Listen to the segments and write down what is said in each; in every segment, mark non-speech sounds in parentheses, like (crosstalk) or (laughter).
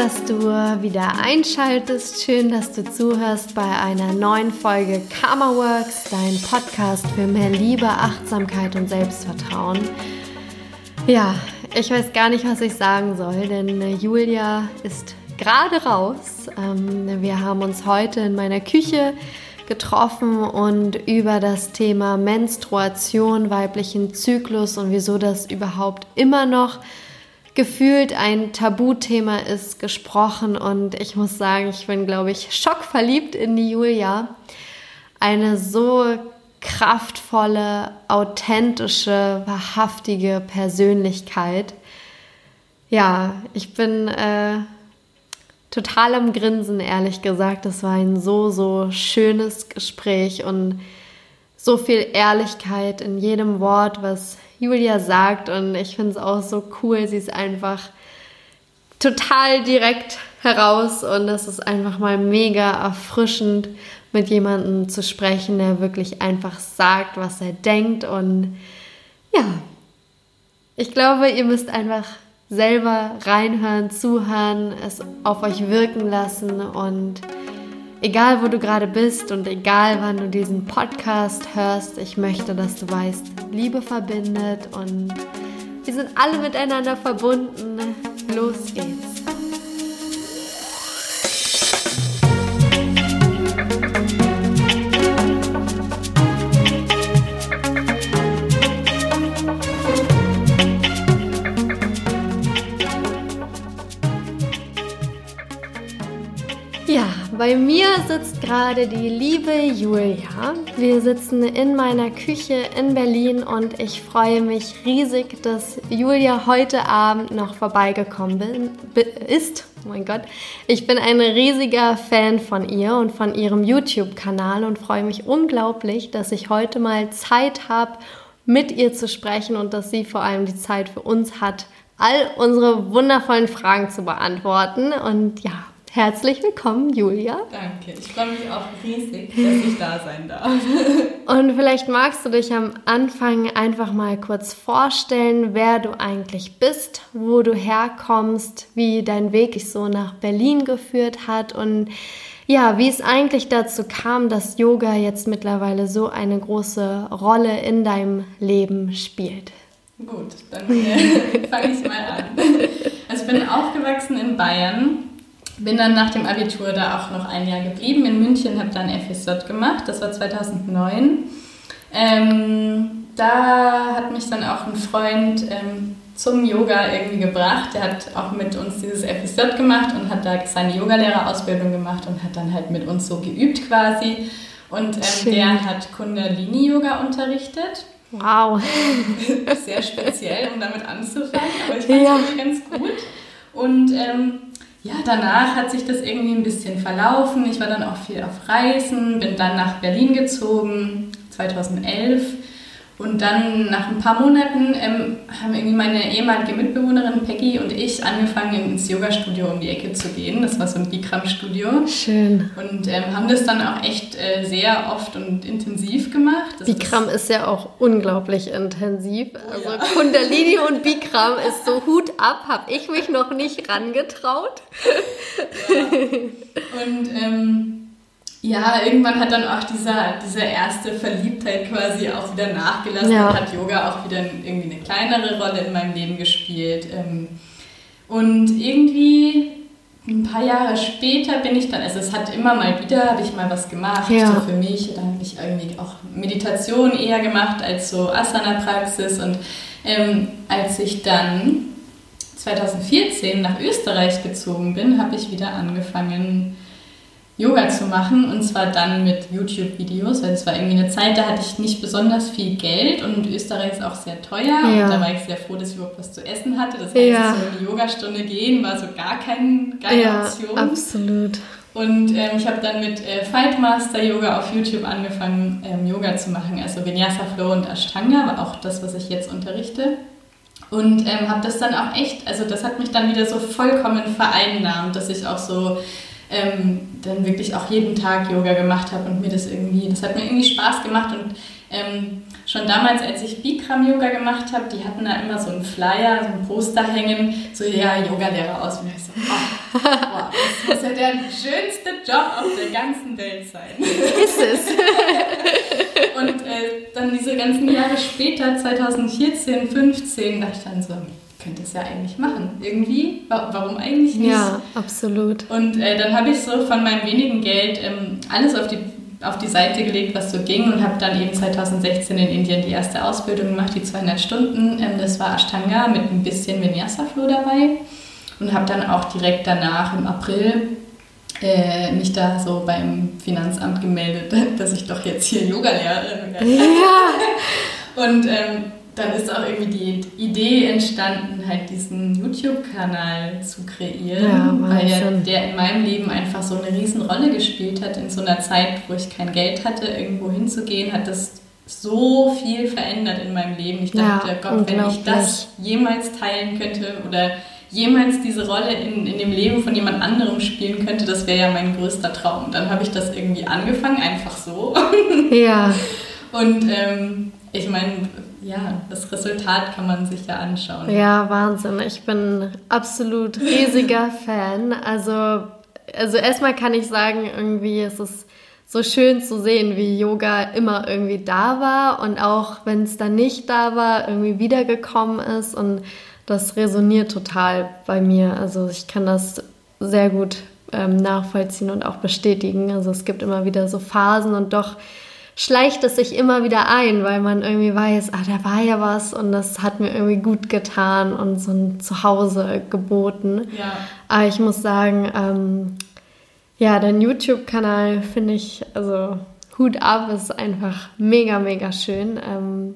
dass du wieder einschaltest. Schön, dass du zuhörst bei einer neuen Folge Karma Works, dein Podcast für mehr Liebe, Achtsamkeit und Selbstvertrauen. Ja, ich weiß gar nicht, was ich sagen soll, denn Julia ist gerade raus. Ähm, wir haben uns heute in meiner Küche getroffen und über das Thema Menstruation, weiblichen Zyklus und wieso das überhaupt immer noch gefühlt ein Tabuthema ist, gesprochen. Und ich muss sagen, ich bin, glaube ich, schockverliebt in die Julia. Eine so kraftvolle, authentische, wahrhaftige Persönlichkeit. Ja, ich bin äh, total am Grinsen, ehrlich gesagt. Es war ein so, so schönes Gespräch und so viel Ehrlichkeit in jedem Wort, was Julia sagt. Und ich finde es auch so cool. Sie ist einfach total direkt heraus und es ist einfach mal mega erfrischend, mit jemandem zu sprechen, der wirklich einfach sagt, was er denkt. Und ja, ich glaube, ihr müsst einfach selber reinhören, zuhören, es auf euch wirken lassen und egal wo du gerade bist und egal wann du diesen Podcast hörst, ich möchte, dass du weißt, Liebe verbindet und wir sind alle miteinander verbunden. Los geht's. Bei mir sitzt gerade die liebe Julia. Wir sitzen in meiner Küche in Berlin und ich freue mich riesig, dass Julia heute Abend noch vorbeigekommen bin, ist. Oh mein Gott. Ich bin ein riesiger Fan von ihr und von ihrem YouTube-Kanal und freue mich unglaublich, dass ich heute mal Zeit habe, mit ihr zu sprechen und dass sie vor allem die Zeit für uns hat, all unsere wundervollen Fragen zu beantworten. Und ja, Herzlich willkommen, Julia. Danke, ich freue mich auch riesig, dass ich da sein darf. (laughs) Und vielleicht magst du dich am Anfang einfach mal kurz vorstellen, wer du eigentlich bist, wo du herkommst, wie dein Weg dich so nach Berlin geführt hat und ja, wie es eigentlich dazu kam, dass Yoga jetzt mittlerweile so eine große Rolle in deinem Leben spielt. Gut, dann äh, (laughs) fange ich mal an. Also ich bin aufgewachsen in Bayern bin dann nach dem Abitur da auch noch ein Jahr geblieben in München, habe dann FSJ gemacht, das war 2009. Ähm, da hat mich dann auch ein Freund ähm, zum Yoga irgendwie gebracht. Der hat auch mit uns dieses FSJ gemacht und hat da seine Yogalehrerausbildung gemacht und hat dann halt mit uns so geübt quasi. Und ähm, der hat Kundalini-Yoga unterrichtet. Wow. (laughs) Sehr speziell, um damit anzufangen, aber ich fand es ja. ganz gut. Und ähm, ja, danach hat sich das irgendwie ein bisschen verlaufen. Ich war dann auch viel auf Reisen, bin dann nach Berlin gezogen, 2011 und dann nach ein paar Monaten ähm, haben irgendwie meine ehemalige Mitbewohnerin Peggy und ich angefangen ins Yoga-Studio um die Ecke zu gehen. Das war so ein Bikram-Studio. Schön. Und ähm, haben das dann auch echt äh, sehr oft und intensiv gemacht. Das Bikram ist, ist, ja auch unglaublich intensiv. Oh, also ja. Kundalini und (laughs) Bikram ist so Hut ab, habe ich mich noch nicht rangetraut. Ja. Und ähm, ja, irgendwann hat dann auch dieser, diese erste Verliebtheit quasi auch wieder nachgelassen ja. und hat Yoga auch wieder irgendwie eine kleinere Rolle in meinem Leben gespielt. Ähm, und irgendwie ein paar Jahre später bin ich dann, also es hat immer mal wieder, habe ich mal was gemacht, ja. so für mich. Da habe ich irgendwie auch Meditation eher gemacht als so Asana-Praxis. Und ähm, als ich dann 2014 nach Österreich gezogen bin, habe ich wieder angefangen, Yoga zu machen und zwar dann mit YouTube-Videos, weil es war irgendwie eine Zeit, da hatte ich nicht besonders viel Geld und Österreich ist auch sehr teuer ja. und da war ich sehr froh, dass ich überhaupt was zu essen hatte. Das heißt, ja. so in die Yogastunde gehen war so gar keine geile ja, Option. absolut. Und ähm, ich habe dann mit äh, Fightmaster Yoga auf YouTube angefangen, ähm, Yoga zu machen, also Vinyasa Flow und Ashtanga, war auch das, was ich jetzt unterrichte. Und ähm, habe das dann auch echt, also das hat mich dann wieder so vollkommen vereinnahmt, dass ich auch so ähm, dann wirklich auch jeden Tag Yoga gemacht habe und mir das irgendwie, das hat mir irgendwie Spaß gemacht und ähm, schon damals, als ich Bikram Yoga gemacht habe, die hatten da immer so einen Flyer, so ein Poster hängen, so ja, Yoga-Lehrer aus. Und ich so, oh, Boah, das muss ja der schönste Job auf der ganzen Welt sein. Ist es. Und äh, dann diese ganzen Jahre später, 2014, 15, dachte ich dann so, könnte es ja eigentlich machen. Irgendwie, warum eigentlich nicht? Ja, absolut. Und äh, dann habe ich so von meinem wenigen Geld ähm, alles auf die, auf die Seite gelegt, was so ging und habe dann eben 2016 in Indien die erste Ausbildung gemacht, die 200 Stunden. Ähm, das war Ashtanga mit ein bisschen Vinyasa Flow dabei und habe dann auch direkt danach im April äh, mich da so beim Finanzamt gemeldet, (laughs) dass ich doch jetzt hier Yoga-Lehrerin werde. Ja. (laughs) Und ähm, dann ist auch irgendwie die Idee entstanden, halt diesen YouTube-Kanal zu kreieren, ja, weil ja der in meinem Leben einfach so eine Riesenrolle gespielt hat. In so einer Zeit, wo ich kein Geld hatte, irgendwo hinzugehen, hat das so viel verändert in meinem Leben. Ich dachte, ja, Gott, wenn ich das jemals teilen könnte oder jemals diese Rolle in, in dem Leben von jemand anderem spielen könnte, das wäre ja mein größter Traum. Dann habe ich das irgendwie angefangen, einfach so. Ja. (laughs) Und ähm, ich meine, ja, das Resultat kann man sich ja anschauen. Ja, Wahnsinn. Ich bin absolut riesiger (laughs) Fan. Also, also erstmal kann ich sagen, irgendwie ist es so schön zu sehen, wie Yoga immer irgendwie da war und auch wenn es dann nicht da war, irgendwie wiedergekommen ist und das resoniert total bei mir. Also ich kann das sehr gut ähm, nachvollziehen und auch bestätigen. Also es gibt immer wieder so Phasen und doch schleicht es sich immer wieder ein, weil man irgendwie weiß, ah, da war ja was und das hat mir irgendwie gut getan und so ein Zuhause geboten. Ja. Aber ich muss sagen, ähm, ja, dein YouTube-Kanal finde ich, also Hut ab, ist einfach mega, mega schön. Ähm,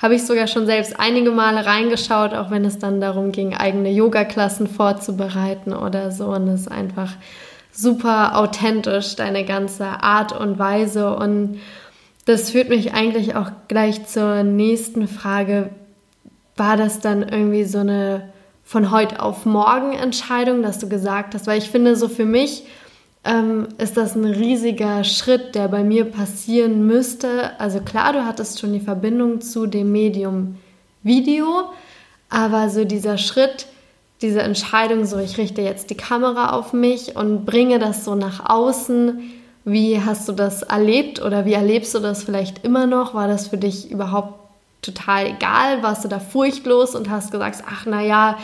habe ich sogar schon selbst einige Male reingeschaut, auch wenn es dann darum ging, eigene Yoga-Klassen vorzubereiten oder so. Und es ist einfach super authentisch, deine ganze Art und Weise. Und das führt mich eigentlich auch gleich zur nächsten Frage. War das dann irgendwie so eine von heute auf morgen Entscheidung, dass du gesagt hast? Weil ich finde, so für mich ähm, ist das ein riesiger Schritt, der bei mir passieren müsste. Also klar, du hattest schon die Verbindung zu dem Medium Video, aber so dieser Schritt, diese Entscheidung, so ich richte jetzt die Kamera auf mich und bringe das so nach außen. Wie hast du das erlebt oder wie erlebst du das vielleicht immer noch? War das für dich überhaupt total egal? Warst du da furchtlos und hast gesagt, ach naja,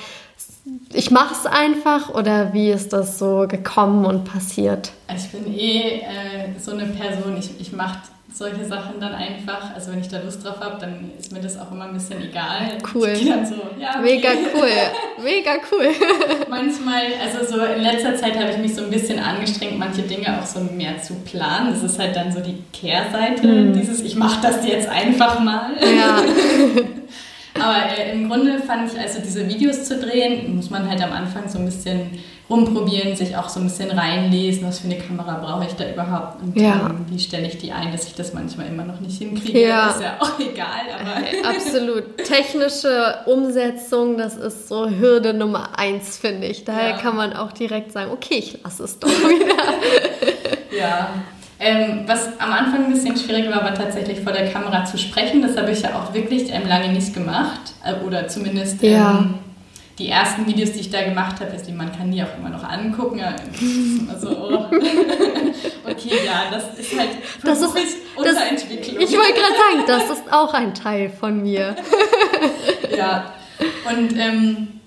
ich mache es einfach oder wie ist das so gekommen und passiert? Also ich bin eh äh, so eine Person, ich, ich mache solche Sachen dann einfach. Also wenn ich da Lust drauf habe, dann ist mir das auch immer ein bisschen egal. Cool. So, ja, okay. Mega cool. (laughs) Mega cool. (laughs) Manchmal, also so in letzter Zeit habe ich mich so ein bisschen angestrengt, manche Dinge auch so mehr zu planen. Das ist halt dann so die Kehrseite mhm. dieses, ich mache das jetzt einfach mal. Ja. (laughs) Aber äh, im Grunde fand ich, also diese Videos zu drehen, muss man halt am Anfang so ein bisschen rumprobieren, sich auch so ein bisschen reinlesen, was für eine Kamera brauche ich da überhaupt und ja. ähm, wie stelle ich die ein, dass ich das manchmal immer noch nicht hinkriege. Ja. Ist ja auch (laughs) egal, aber. Äh, absolut. Technische Umsetzung, das ist so Hürde Nummer eins, finde ich. Daher ja. kann man auch direkt sagen, okay, ich lasse es doch (laughs) wieder. ja. Ähm, was am Anfang ein bisschen schwierig war, war tatsächlich vor der Kamera zu sprechen. Das habe ich ja auch wirklich ähm, lange nicht gemacht. Äh, oder zumindest ja. ähm, die ersten Videos, die ich da gemacht habe, ist, man kann die auch immer noch angucken. Also, oh. (laughs) okay, ja, das ist halt das ist, Unterentwicklung. Das, ich wollte gerade sagen, das ist auch ein Teil von mir. (laughs) ja, und ähm,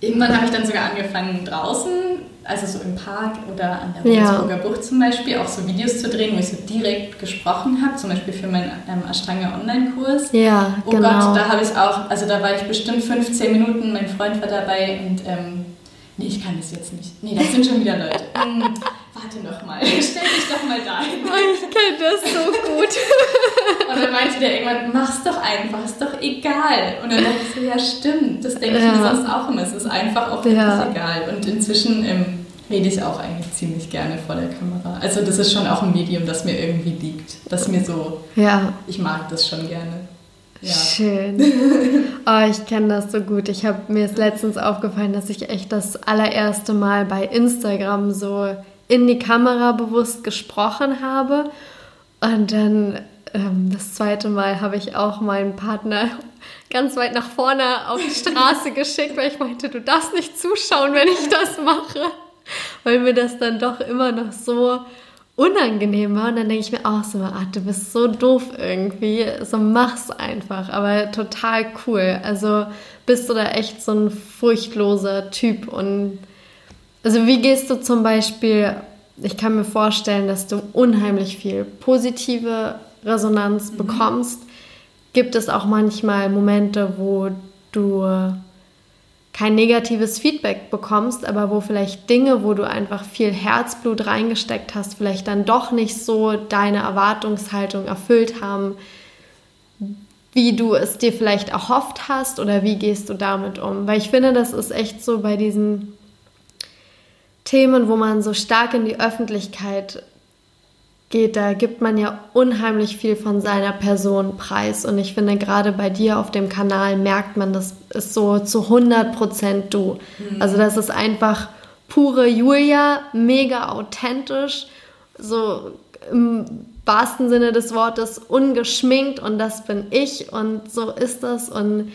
irgendwann habe ich dann sogar angefangen draußen also so im Park oder an der Würzburger ja. Bucht zum Beispiel, auch so Videos zu drehen, wo ich so direkt gesprochen habe, zum Beispiel für meinen ähm, Ashtanga Online-Kurs. Ja, oh genau. Gott, da habe ich auch, also da war ich bestimmt 15 Minuten, mein Freund war dabei und ähm, nee, ich kann das jetzt nicht. Nee, das sind schon wieder Leute. (laughs) Warte noch mal, (laughs) stell dich doch mal dahin. Oh, ich kenne das so gut. (laughs) und dann meinte der irgendwann, mach's doch einfach, ist doch egal. Und dann dachte ich so, ja stimmt, das denke ich mir sonst auch immer, es ist einfach auch ja. egal. Und inzwischen ähm, rede ich auch eigentlich ziemlich gerne vor der Kamera. Also das ist schon auch ein Medium, das mir irgendwie liegt, das mir so, ja. ich mag das schon gerne. Ja. Schön. (laughs) Oh, ich kenne das so gut. Ich habe mir ist letztens aufgefallen, dass ich echt das allererste Mal bei Instagram so in die Kamera bewusst gesprochen habe. Und dann ähm, das zweite Mal habe ich auch meinen Partner (laughs) ganz weit nach vorne auf die Straße (laughs) geschickt, weil ich meinte, du darfst nicht zuschauen, wenn ich das mache. weil mir das dann doch immer noch so unangenehm war. Und dann denke ich mir auch so, ah, du bist so doof irgendwie, so mach's einfach. Aber total cool. Also bist du da echt so ein furchtloser Typ. Und also wie gehst du zum Beispiel, ich kann mir vorstellen, dass du unheimlich viel positive Resonanz mhm. bekommst. Gibt es auch manchmal Momente, wo du kein negatives Feedback bekommst, aber wo vielleicht Dinge, wo du einfach viel Herzblut reingesteckt hast, vielleicht dann doch nicht so deine Erwartungshaltung erfüllt haben, wie du es dir vielleicht erhofft hast oder wie gehst du damit um? Weil ich finde, das ist echt so bei diesen Themen, wo man so stark in die Öffentlichkeit geht, da gibt man ja unheimlich viel von seiner Person preis. Und ich finde, gerade bei dir auf dem Kanal merkt man, das ist so zu 100 Prozent du. Mhm. Also, das ist einfach pure Julia, mega authentisch, so im wahrsten Sinne des Wortes ungeschminkt und das bin ich und so ist das. Und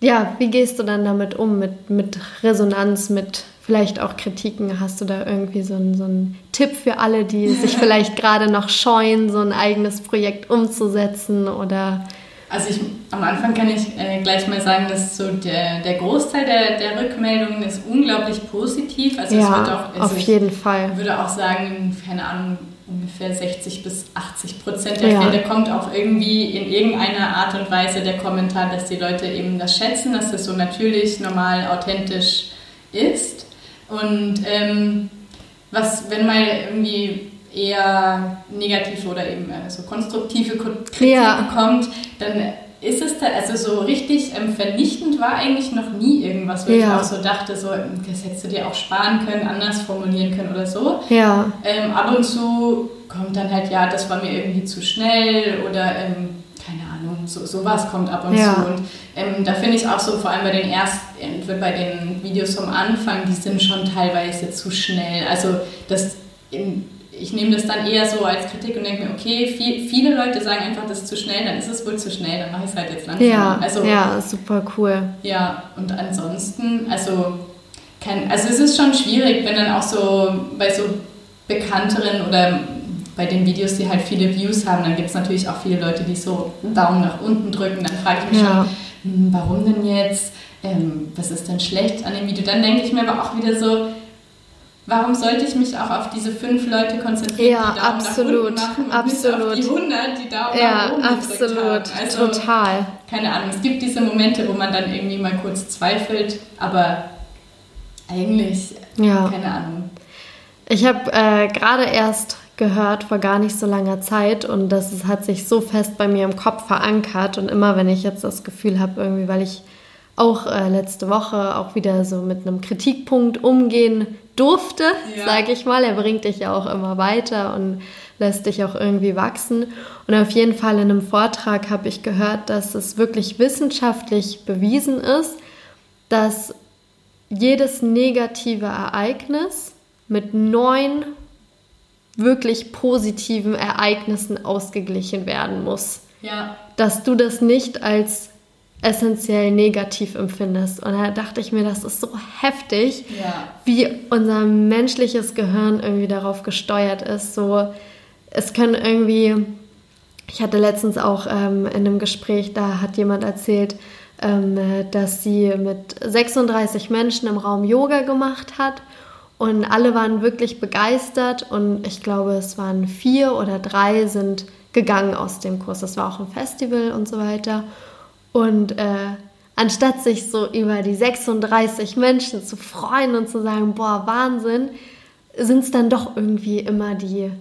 ja, wie gehst du dann damit um, mit, mit Resonanz, mit vielleicht auch Kritiken? Hast du da irgendwie so einen, so einen Tipp für alle, die (laughs) sich vielleicht gerade noch scheuen, so ein eigenes Projekt umzusetzen oder... Also ich, am Anfang kann ich äh, gleich mal sagen, dass so der, der Großteil der, der Rückmeldungen ist unglaublich positiv. Also ja, es wird auch, also auf jeden Fall. Ich würde auch sagen, keine Ahnung, ungefähr 60 bis 80 Prozent der ja. Fälle kommt auch irgendwie in irgendeiner Art und Weise der Kommentar, dass die Leute eben das schätzen, dass das so natürlich, normal, authentisch ist. Und ähm, was, wenn mal irgendwie eher negative oder eben äh, so konstruktive Kritik ja. kommt, dann ist es da, also so richtig ähm, vernichtend war eigentlich noch nie irgendwas, wo ja. ich auch so dachte, so, das hättest du dir auch sparen können, anders formulieren können oder so. Ja. Ähm, ab und zu kommt dann halt, ja, das war mir irgendwie zu schnell oder ähm, Ahnung, so, sowas kommt ab und ja. zu. Und ähm, da finde ich auch so, vor allem bei den ersten, bei den Videos vom Anfang, die sind schon teilweise zu schnell. Also das in, ich nehme das dann eher so als Kritik und denke mir, okay, viel, viele Leute sagen einfach, das ist zu schnell, dann ist es wohl zu schnell, dann mache ich es halt jetzt langsam. Ja, also, ja, super cool. Ja, und ansonsten, also, kein, also es ist schon schwierig, wenn dann auch so bei so bekannteren oder bei den Videos, die halt viele Views haben, dann gibt es natürlich auch viele Leute, die so Daumen nach unten drücken, dann frage ich mich ja. schon, hm, warum denn jetzt? Ähm, was ist denn schlecht an dem Video? Dann denke ich mir aber auch wieder so, Warum sollte ich mich auch auf diese fünf Leute konzentrieren, ja, die Daumen absolut, nach unten machen und absolut. nicht auf die 100, die Daumen ja, nach oben absolut, haben? Also, total. Keine Ahnung, es gibt diese Momente, wo man dann irgendwie mal kurz zweifelt, aber eigentlich, ja. keine Ahnung. Ich habe äh, gerade erst gehört vor gar nicht so langer Zeit und das ist, hat sich so fest bei mir im Kopf verankert und immer wenn ich jetzt das Gefühl habe, irgendwie, weil ich auch äh, letzte Woche auch wieder so mit einem Kritikpunkt umgehen durfte, ja. sage ich mal. Er bringt dich ja auch immer weiter und lässt dich auch irgendwie wachsen. Und auf jeden Fall in einem Vortrag habe ich gehört, dass es wirklich wissenschaftlich bewiesen ist, dass jedes negative Ereignis mit neun wirklich positiven Ereignissen ausgeglichen werden muss. Ja. Dass du das nicht als essentiell negativ empfindest. Und da dachte ich mir, das ist so heftig, ja. wie unser menschliches Gehirn irgendwie darauf gesteuert ist. So, es können irgendwie, ich hatte letztens auch ähm, in einem Gespräch, da hat jemand erzählt, ähm, dass sie mit 36 Menschen im Raum Yoga gemacht hat. Und alle waren wirklich begeistert und ich glaube, es waren vier oder drei sind gegangen aus dem Kurs. Das war auch ein Festival und so weiter. Und äh, anstatt sich so über die 36 Menschen zu freuen und zu sagen, boah, Wahnsinn, sind es dann doch irgendwie immer die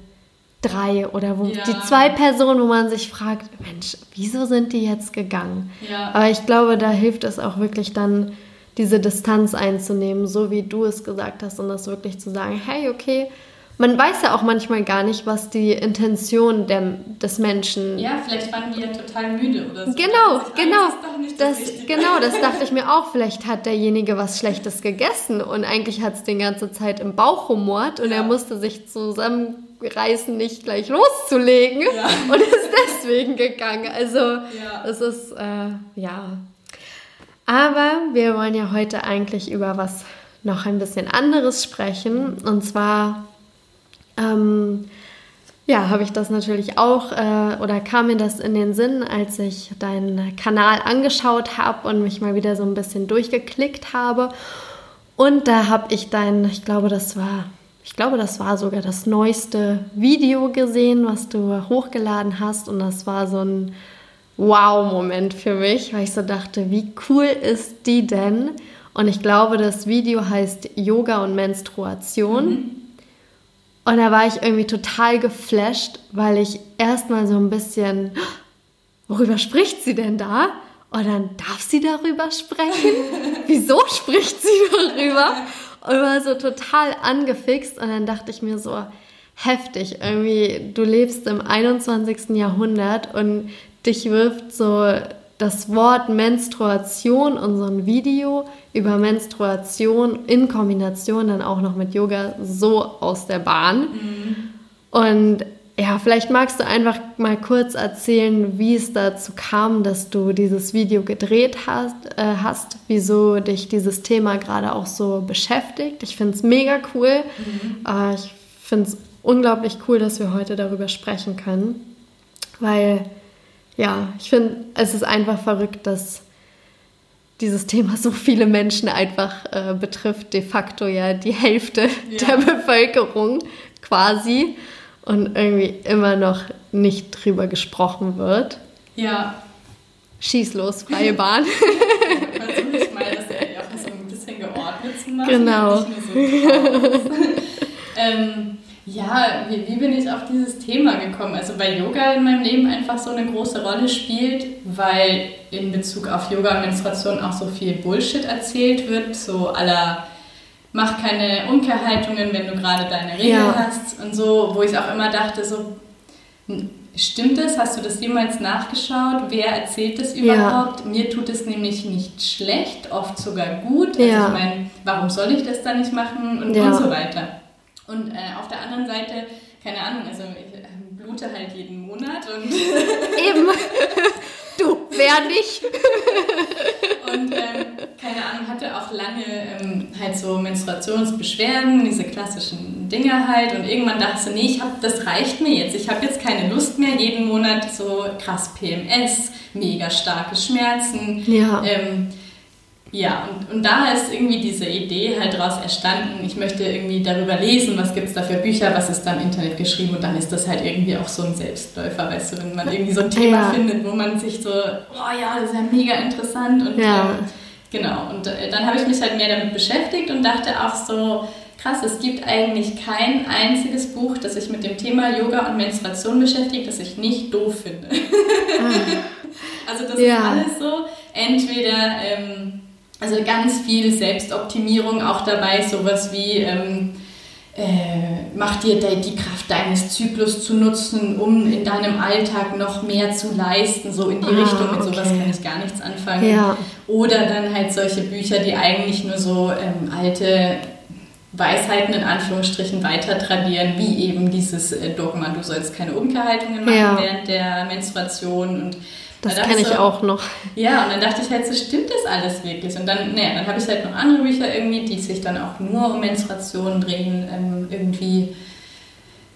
drei oder wo ja. die zwei Personen, wo man sich fragt, Mensch, wieso sind die jetzt gegangen? Ja. Aber ich glaube, da hilft es auch wirklich dann, diese Distanz einzunehmen, so wie du es gesagt hast, und das wirklich zu sagen, hey, okay, man weiß ja auch manchmal gar nicht, was die Intention der, des Menschen. Ja, vielleicht waren die ja total müde oder so. Genau, genau. Das, das genau, das dachte ich mir auch. Vielleicht hat derjenige was Schlechtes gegessen und eigentlich hat es die ganze Zeit im Bauch rumort und ja. er musste sich zusammenreißen, nicht gleich loszulegen ja. und ist deswegen gegangen. Also, ja. es ist, äh, ja. Aber wir wollen ja heute eigentlich über was noch ein bisschen anderes sprechen. Und zwar, ähm, ja, habe ich das natürlich auch äh, oder kam mir das in den Sinn, als ich deinen Kanal angeschaut habe und mich mal wieder so ein bisschen durchgeklickt habe. Und da habe ich dein, ich glaube, das war, ich glaube, das war sogar das neueste Video gesehen, was du hochgeladen hast. Und das war so ein Wow-Moment für mich, weil ich so dachte, wie cool ist die denn? Und ich glaube, das Video heißt Yoga und Menstruation. Mhm. Und da war ich irgendwie total geflasht, weil ich erstmal so ein bisschen, worüber spricht sie denn da? Und dann darf sie darüber sprechen? (laughs) Wieso spricht sie darüber? Und war so total angefixt. Und dann dachte ich mir so, heftig, irgendwie, du lebst im 21. Jahrhundert und dich wirft so das Wort Menstruation und so ein Video über Menstruation in Kombination dann auch noch mit Yoga so aus der Bahn. Mhm. Und ja, vielleicht magst du einfach mal kurz erzählen, wie es dazu kam, dass du dieses Video gedreht hast, äh, hast wieso dich dieses Thema gerade auch so beschäftigt. Ich finde es mega cool. Mhm. Äh, ich finde es unglaublich cool, dass wir heute darüber sprechen können, weil ja, ich finde, es ist einfach verrückt, dass dieses Thema so viele Menschen einfach äh, betrifft, de facto ja die Hälfte ja. der Bevölkerung quasi und irgendwie immer noch nicht drüber gesprochen wird. Ja. Schieß los, freie Bahn. (laughs) Versuche ich mal, das auch so ein bisschen geordnet zu machen. Genau. So (laughs) ähm, ja, wie, wie bin ich auf dieses Thema gekommen? Also weil Yoga in meinem Leben einfach so eine große Rolle spielt, weil in Bezug auf Yoga und Menstruation auch so viel Bullshit erzählt wird, so aller mach keine Umkehrhaltungen, wenn du gerade deine Regel ja. hast und so, wo ich auch immer dachte, so stimmt das? Hast du das jemals nachgeschaut? Wer erzählt das überhaupt? Ja. Mir tut es nämlich nicht schlecht, oft sogar gut. Also ja. ich meine, warum soll ich das dann nicht machen und, und so weiter. Und äh, auf der anderen Seite, keine Ahnung, also ich äh, blute halt jeden Monat und. (laughs) Eben! Du, wer nicht? und ähm, keine Ahnung, hatte auch lange ähm, halt so Menstruationsbeschwerden, diese klassischen Dinge halt. Und irgendwann dachte ich nee, ich hab, das reicht mir jetzt. Ich habe jetzt keine Lust mehr, jeden Monat so krass PMS, mega starke Schmerzen. Ja. Ähm, ja, und, und da ist irgendwie diese Idee halt daraus entstanden, ich möchte irgendwie darüber lesen, was gibt es da für Bücher, was ist da im Internet geschrieben und dann ist das halt irgendwie auch so ein Selbstläufer, weißt du, wenn man irgendwie so ein Thema ja. findet, wo man sich so, oh ja, das ist ja mega interessant und ja. ähm, genau, und äh, dann habe ich mich halt mehr damit beschäftigt und dachte auch so, krass, es gibt eigentlich kein einziges Buch, das sich mit dem Thema Yoga und Menstruation beschäftigt, das ich nicht doof finde. Ah. (laughs) also das ja. ist alles so, entweder... Ähm, also ganz viel Selbstoptimierung auch dabei, sowas wie ähm, äh, mach dir die Kraft deines Zyklus zu nutzen, um in deinem Alltag noch mehr zu leisten, so in die ah, Richtung. Mit okay. sowas kann ich gar nichts anfangen. Ja. Oder dann halt solche Bücher, die eigentlich nur so ähm, alte Weisheiten in Anführungsstrichen weiter tradieren, wie eben dieses äh, Dogma, du sollst keine Umkehrhaltungen machen ja. während der Menstruation und das kenne ich so, auch noch. Ja, und dann dachte ich halt so, stimmt das alles wirklich? Und dann, naja, dann habe ich halt noch andere Bücher irgendwie, die sich dann auch nur um Menstruation drehen, ähm, irgendwie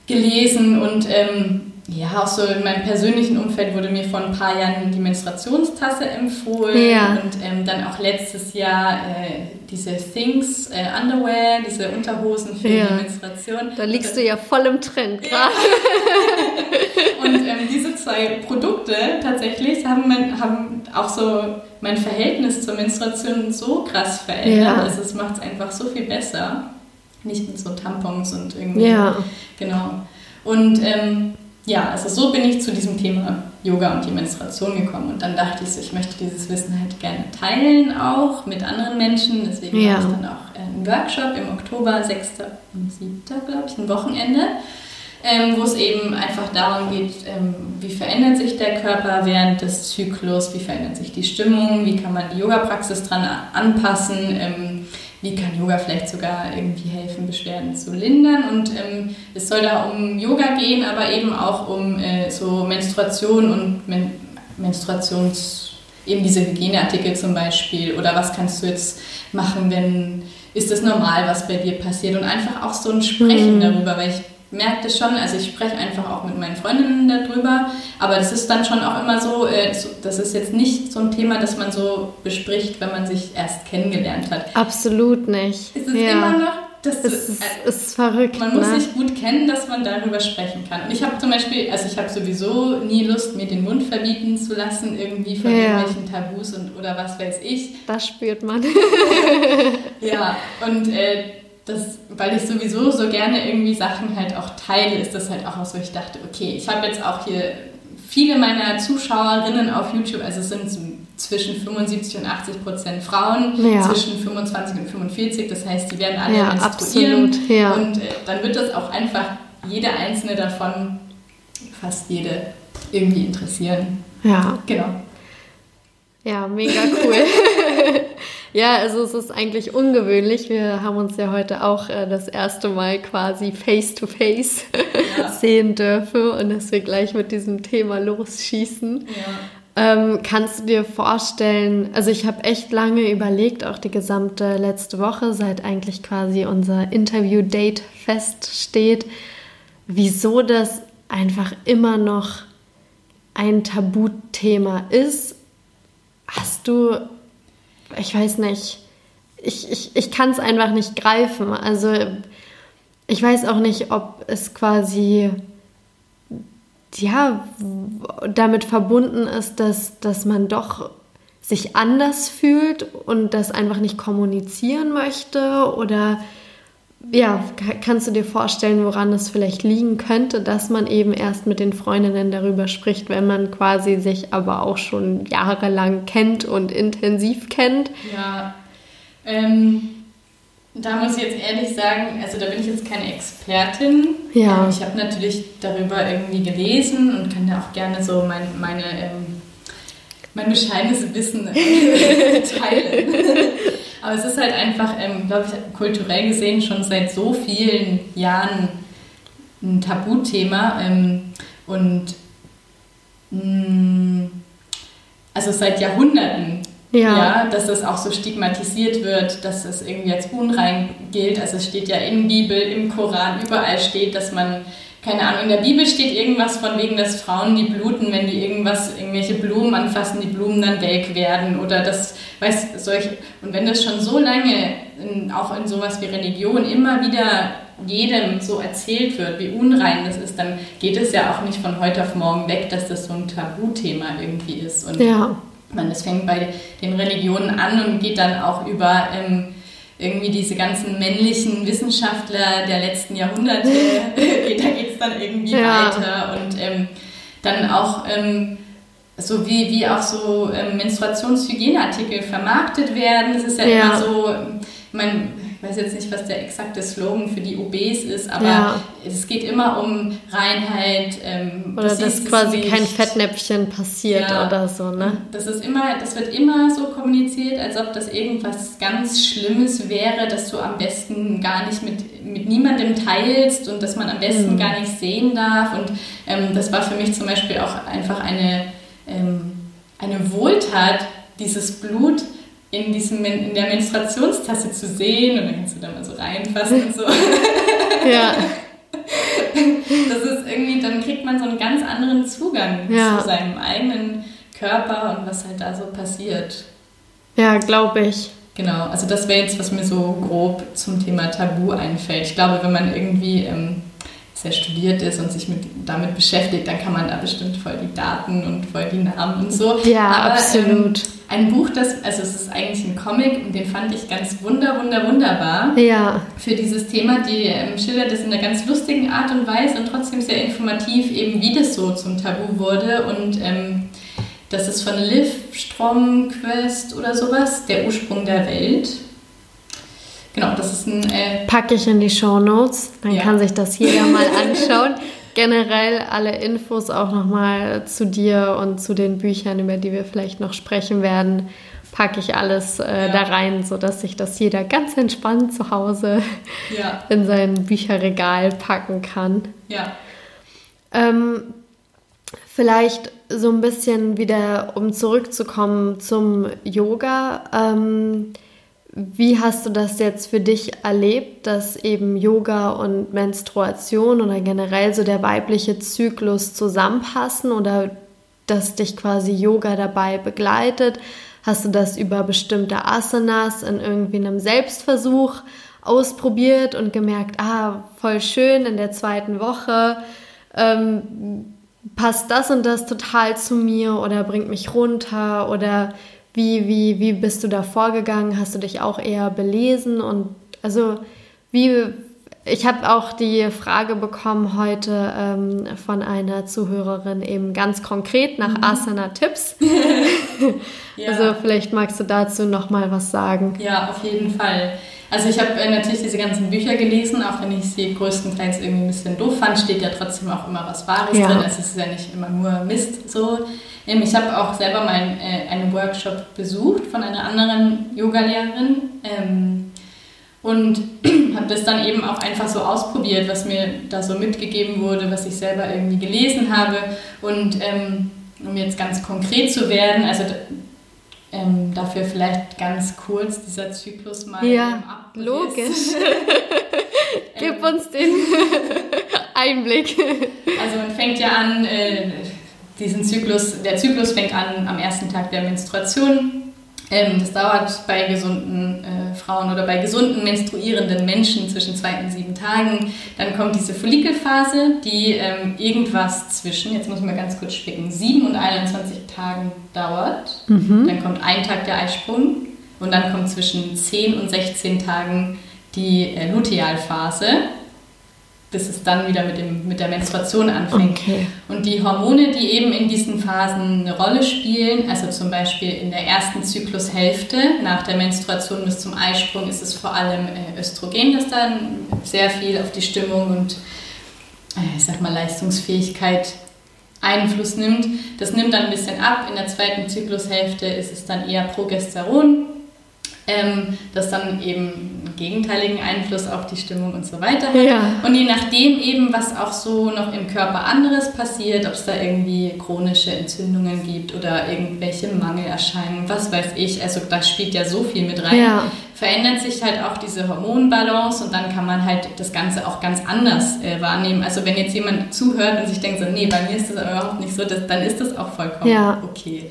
gelesen und ähm, ja, auch so in meinem persönlichen Umfeld wurde mir vor ein paar Jahren die Menstruationstasse empfohlen ja. und ähm, dann auch letztes Jahr äh, diese Things äh, Underwear, diese Unterhosen für ja. die Menstruation. Da liegst du ja voll im Trend gerade. Ja. (laughs) und ähm, diese zwei Produkte tatsächlich haben, mein, haben auch so mein Verhältnis zur Menstruation so krass verändert. Ja. Also es macht es einfach so viel besser. Nicht mit so Tampons und irgendwie. Ja. Genau. Und ähm, ja, also so bin ich zu diesem Thema Yoga und die Menstruation gekommen. Und dann dachte ich so, ich möchte dieses Wissen halt gerne teilen auch mit anderen Menschen. Deswegen ja. habe ich dann auch einen Workshop im Oktober, 6. und 7. glaube ich, ein Wochenende, ähm, wo es eben einfach darum geht, ähm, wie verändert sich der Körper während des Zyklus, wie verändert sich die Stimmung, wie kann man die Yoga-Praxis dran anpassen. Ähm, wie kann Yoga vielleicht sogar irgendwie helfen, Beschwerden zu lindern. Und ähm, es soll da um Yoga gehen, aber eben auch um äh, so Menstruation und Men Menstruations eben diese Hygieneartikel zum Beispiel oder was kannst du jetzt machen, wenn ist das normal, was bei dir passiert und einfach auch so ein Sprechen mhm. darüber, weil ich merke das schon, also ich spreche einfach auch mit meinen Freundinnen darüber, aber das ist dann schon auch immer so, äh, das ist jetzt nicht so ein Thema, das man so bespricht, wenn man sich erst kennengelernt hat. Absolut nicht. Ist es ja. immer noch das ist, ist, äh, ist verrückt. Man muss ne? sich gut kennen, dass man darüber sprechen kann. Und ich habe zum Beispiel, also ich habe sowieso nie Lust, mir den Mund verbieten zu lassen, irgendwie von ja. irgendwelchen Tabus und, oder was weiß ich. Das spürt man. (laughs) ja, und äh, das, weil ich sowieso so gerne irgendwie Sachen halt auch teile, ist das halt auch so, ich dachte, okay, ich habe jetzt auch hier viele meiner Zuschauerinnen auf YouTube, also es sind zwischen 75 und 80 Prozent Frauen, ja. zwischen 25 und 45, das heißt, die werden alle ja, menstruieren absolut, ja. und äh, dann wird das auch einfach jede einzelne davon, fast jede, irgendwie interessieren. Ja. Genau. Ja, mega cool. (laughs) ja, also es ist eigentlich ungewöhnlich. Wir haben uns ja heute auch äh, das erste Mal quasi face to face ja. (laughs) sehen dürfen und dass wir gleich mit diesem Thema losschießen. Ja. Ähm, kannst du dir vorstellen, also ich habe echt lange überlegt, auch die gesamte letzte Woche, seit eigentlich quasi unser Interview-Date feststeht, wieso das einfach immer noch ein Tabuthema ist. Hast du, ich weiß nicht, ich, ich, ich kann es einfach nicht greifen. Also ich weiß auch nicht, ob es quasi ja, damit verbunden ist, dass, dass man doch sich anders fühlt und das einfach nicht kommunizieren möchte? Oder ja, kannst du dir vorstellen, woran es vielleicht liegen könnte, dass man eben erst mit den Freundinnen darüber spricht, wenn man quasi sich aber auch schon jahrelang kennt und intensiv kennt? Ja, ähm, da muss ich jetzt ehrlich sagen, also da bin ich jetzt keine Expertin. Ja. Ähm, ich habe natürlich darüber irgendwie gelesen und kann ja auch gerne so mein, meine, ähm, mein bescheidenes Wissen (laughs) teilen. Aber es ist halt einfach, ähm, glaube ich, kulturell gesehen schon seit so vielen Jahren ein Tabuthema. Ähm, und mh, mm, also seit Jahrhunderten ja. ja. dass das auch so stigmatisiert wird, dass es irgendwie als unrein gilt. Also es steht ja in Bibel, im Koran, überall steht, dass man, keine Ahnung, in der Bibel steht irgendwas von wegen, dass Frauen, die bluten, wenn die irgendwas, irgendwelche Blumen anfassen, die Blumen dann welk werden oder das, weiß solch, und wenn das schon so lange, in, auch in sowas wie Religion, immer wieder jedem so erzählt wird, wie unrein das ist, dann geht es ja auch nicht von heute auf morgen weg, dass das so ein Tabuthema irgendwie ist. Und ja man, das fängt bei den Religionen an und geht dann auch über ähm, irgendwie diese ganzen männlichen Wissenschaftler der letzten Jahrhunderte, (laughs) (laughs) da geht es dann irgendwie ja. weiter und ähm, dann auch ähm, so wie, wie auch so ähm, Menstruationshygieneartikel vermarktet werden. Es ist ja, ja, immer so, man weiß jetzt nicht, was der exakte Slogan für die OBs ist, aber ja. es geht immer um Reinheit. Ähm, oder dass quasi nicht. kein Fettnäpfchen passiert ja. oder so, ne? Das ist immer, das wird immer so kommuniziert, als ob das irgendwas ganz Schlimmes wäre, dass du am besten gar nicht mit, mit niemandem teilst und dass man am besten mhm. gar nicht sehen darf. Und ähm, das war für mich zum Beispiel auch einfach eine, ähm, eine Wohltat, dieses Blut in, diesem, in der Menstruationstasse zu sehen und dann kannst du da mal so reinfassen und so. (laughs) ja. (laughs) Das ist irgendwie, dann kriegt man so einen ganz anderen Zugang ja. zu seinem eigenen Körper und was halt da so passiert. Ja, glaube ich. Genau, also das wäre jetzt, was mir so grob zum Thema Tabu einfällt. Ich glaube, wenn man irgendwie ähm, sehr studiert ist und sich mit, damit beschäftigt, dann kann man da bestimmt voll die Daten und voll die Namen und so. Ja, Aber, absolut. Ähm, ein Buch, das, also es ist eigentlich ein Comic und den fand ich ganz wunder, wunder, wunderbar. Ja. Für dieses Thema, die ähm, schildert es in einer ganz lustigen Art und Weise und trotzdem sehr informativ, eben wie das so zum Tabu wurde und ähm, das ist von Liv Stromquest oder sowas, der Ursprung der Welt. Genau, das ist ein. Äh Packe ich in die Show Notes, dann ja. kann sich das jeder (laughs) mal anschauen. Generell alle Infos auch nochmal zu dir und zu den Büchern, über die wir vielleicht noch sprechen werden, packe ich alles äh, ja. da rein, sodass sich das jeder ganz entspannt zu Hause ja. (laughs) in sein Bücherregal packen kann. Ja. Ähm, Vielleicht so ein bisschen wieder, um zurückzukommen zum Yoga. Ähm, wie hast du das jetzt für dich erlebt, dass eben Yoga und Menstruation oder generell so der weibliche Zyklus zusammenpassen oder dass dich quasi Yoga dabei begleitet? Hast du das über bestimmte Asanas in irgendwie einem Selbstversuch ausprobiert und gemerkt, ah, voll schön in der zweiten Woche, ähm, passt das und das total zu mir oder bringt mich runter oder wie, wie, wie bist du da vorgegangen? Hast du dich auch eher belesen? Und also, wie, ich habe auch die Frage bekommen heute ähm, von einer Zuhörerin eben ganz konkret nach mhm. Asana-Tipps. (laughs) (laughs) ja. Also vielleicht magst du dazu noch mal was sagen. Ja, auf jeden Fall. Also ich habe äh, natürlich diese ganzen Bücher gelesen, auch wenn ich sie größtenteils irgendwie ein bisschen doof fand, steht ja trotzdem auch immer was Wahres ja. drin. Also es ist ja nicht immer nur Mist so. Ähm, ich habe auch selber mal äh, einen Workshop besucht von einer anderen Yogalehrerin ähm, und (clears throat) habe das dann eben auch einfach so ausprobiert, was mir da so mitgegeben wurde, was ich selber irgendwie gelesen habe. Und ähm, um jetzt ganz konkret zu werden, also ähm, dafür vielleicht ganz kurz dieser Zyklus mal ja, logisch. (laughs) Gib ähm, uns den (laughs) Einblick. Also man fängt ja an, äh, diesen Zyklus, der Zyklus fängt an am ersten Tag der Menstruation. Ähm, das dauert bei gesunden äh, Frauen oder bei gesunden menstruierenden Menschen zwischen zwei und sieben Tagen. Dann kommt diese Follikelphase, die ähm, irgendwas zwischen, jetzt muss man ganz kurz spicken, sieben und 21 Tagen dauert. Mhm. Dann kommt ein Tag der Eisprung und dann kommt zwischen 10 und 16 Tagen die äh, Lutealphase bis es dann wieder mit, dem, mit der Menstruation anfängt. Okay. Und die Hormone, die eben in diesen Phasen eine Rolle spielen, also zum Beispiel in der ersten Zyklushälfte nach der Menstruation bis zum Eisprung ist es vor allem äh, Östrogen, das dann sehr viel auf die Stimmung und äh, ich sag mal Leistungsfähigkeit Einfluss nimmt. Das nimmt dann ein bisschen ab. In der zweiten Zyklushälfte ist es dann eher Progesteron, ähm, das dann eben einen gegenteiligen Einfluss auf die Stimmung und so weiter hat. Ja. Und je nachdem eben, was auch so noch im Körper anderes passiert, ob es da irgendwie chronische Entzündungen gibt oder irgendwelche Mangelerscheinungen, was weiß ich, also da spielt ja so viel mit rein, ja. verändert sich halt auch diese Hormonbalance und dann kann man halt das Ganze auch ganz anders äh, wahrnehmen. Also wenn jetzt jemand zuhört und sich denkt so, nee, bei mir ist das überhaupt nicht so, das, dann ist das auch vollkommen ja. okay.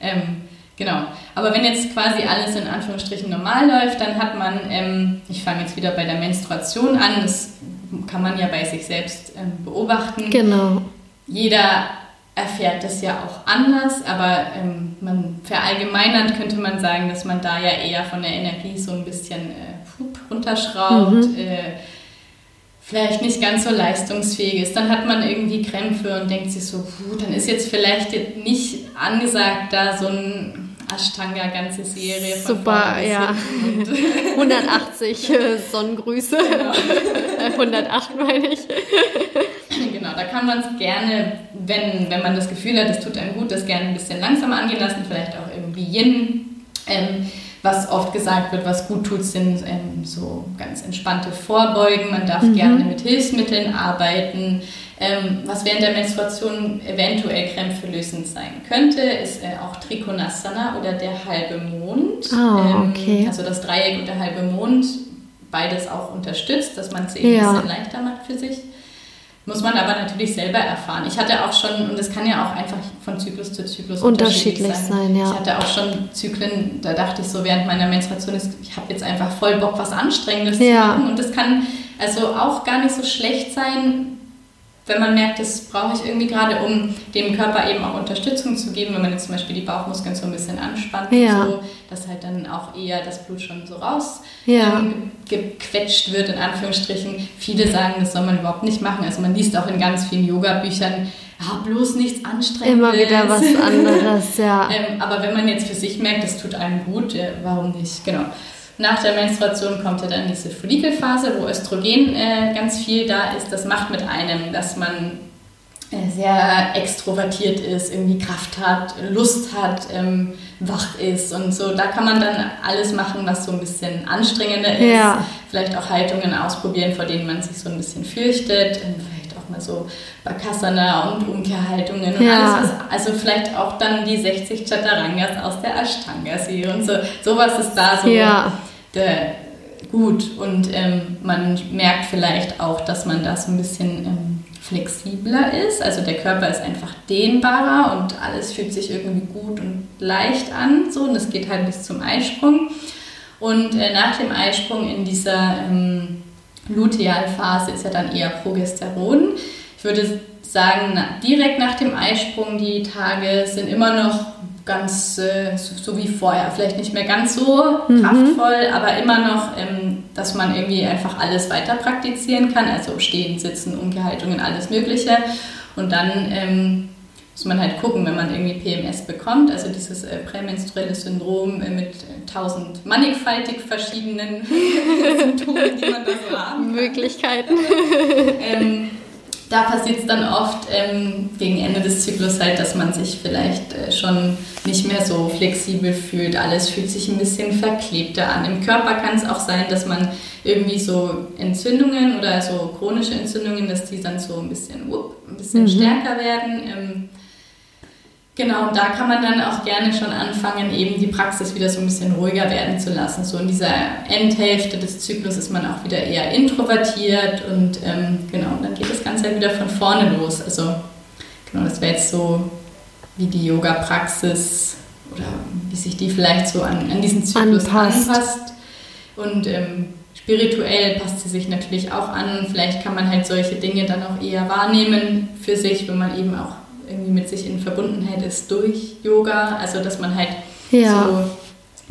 Ähm, Genau. Aber wenn jetzt quasi alles in Anführungsstrichen normal läuft, dann hat man, ähm, ich fange jetzt wieder bei der Menstruation an, das kann man ja bei sich selbst ähm, beobachten. Genau. Jeder erfährt das ja auch anders, aber ähm, man verallgemeinert könnte man sagen, dass man da ja eher von der Energie so ein bisschen äh, runterschraubt. Mhm. Äh, vielleicht nicht ganz so leistungsfähig ist, dann hat man irgendwie Krämpfe und denkt sich so, puh, dann ist jetzt vielleicht nicht angesagt, da so ein Ashtanga ganze Serie. Super, ja. 180 (laughs) (laughs) äh, Sonnengrüße. Genau. (laughs) 108 meine ich. Genau, da kann man es gerne, wenn, wenn man das Gefühl hat, es tut einem gut, das gerne ein bisschen langsamer angehen lassen, vielleicht auch irgendwie Yin. Ähm, was oft gesagt wird, was gut tut, sind ähm, so ganz entspannte Vorbeugen. Man darf mhm. gerne mit Hilfsmitteln arbeiten. Ähm, was während der Menstruation eventuell krämpfelösend sein könnte, ist äh, auch Trikonasana oder der halbe Mond. Oh, okay. also das Dreieck und der halbe Mond, beides auch unterstützt, dass man es eben ja. ein bisschen leichter macht für sich. Muss man aber natürlich selber erfahren. Ich hatte auch schon, und das kann ja auch einfach von Zyklus zu Zyklus unterschiedlich, unterschiedlich sein. sein. ja. Ich hatte auch schon Zyklen, da dachte ich so während meiner Menstruation, ich habe jetzt einfach voll Bock, was Anstrengendes ja. zu machen. Und das kann also auch gar nicht so schlecht sein, wenn man merkt, das brauche ich irgendwie gerade, um dem Körper eben auch Unterstützung zu geben, wenn man jetzt zum Beispiel die Bauchmuskeln so ein bisschen anspannt, ja. so, dass halt dann auch eher das Blut schon so raus ja. gequetscht wird, in Anführungsstrichen. Viele sagen, das soll man überhaupt nicht machen. Also man liest auch in ganz vielen Yoga-Büchern, ah, bloß nichts Anstrengendes. Immer wieder was anderes, ja. (laughs) ähm, aber wenn man jetzt für sich merkt, das tut einem gut, ja, warum nicht? Genau. Nach der Menstruation kommt ja dann diese Follikelphase, wo Östrogen äh, ganz viel da ist. Das macht mit einem, dass man äh, sehr extrovertiert ist, irgendwie Kraft hat, Lust hat, ähm, wach ist und so. Da kann man dann alles machen, was so ein bisschen anstrengender ist. Ja. Vielleicht auch Haltungen ausprobieren, vor denen man sich so ein bisschen fürchtet. Vielleicht auch mal so Bakasana und Umkehrhaltungen und ja. alles, was, also vielleicht auch dann die 60 Chatarangas aus der Ashtanga-Serie und so. Sowas ist da so ja. der, gut und ähm, man merkt vielleicht auch, dass man da so ein bisschen ähm, flexibler ist. Also der Körper ist einfach dehnbarer und alles fühlt sich irgendwie gut und leicht an. So, und es geht halt bis zum Eisprung. Und äh, nach dem Eisprung in dieser ähm, Lutealphase ist ja dann eher Progesteron. Ich würde sagen, na, direkt nach dem Eisprung, die Tage sind immer noch ganz äh, so, so, wie vorher. Vielleicht nicht mehr ganz so mhm. kraftvoll, aber immer noch, ähm, dass man irgendwie einfach alles weiter praktizieren kann. Also stehen, sitzen, Umgehaltungen, alles Mögliche. Und dann ähm, muss man halt gucken, wenn man irgendwie PMS bekommt, also dieses äh, prämenstruelle Syndrom äh, mit tausend mannigfaltig verschiedenen (laughs) Symptomen, die man da so haben Möglichkeiten. (laughs) ähm, da passiert es dann oft ähm, gegen Ende des Zyklus halt, dass man sich vielleicht äh, schon nicht mehr so flexibel fühlt. Alles fühlt sich ein bisschen verklebter an. Im Körper kann es auch sein, dass man irgendwie so Entzündungen oder so chronische Entzündungen, dass die dann so ein bisschen, whoop, ein bisschen mhm. stärker werden. Ähm, Genau, da kann man dann auch gerne schon anfangen, eben die Praxis wieder so ein bisschen ruhiger werden zu lassen. So in dieser Endhälfte des Zyklus ist man auch wieder eher introvertiert und ähm, genau, dann geht das Ganze wieder von vorne los. Also genau, das wäre jetzt so wie die Yoga-Praxis oder wie sich die vielleicht so an, an diesen Zyklus anpasst. anpasst. Und ähm, spirituell passt sie sich natürlich auch an. Vielleicht kann man halt solche Dinge dann auch eher wahrnehmen für sich, wenn man eben auch irgendwie mit sich in Verbundenheit ist durch Yoga. Also dass man halt ja. so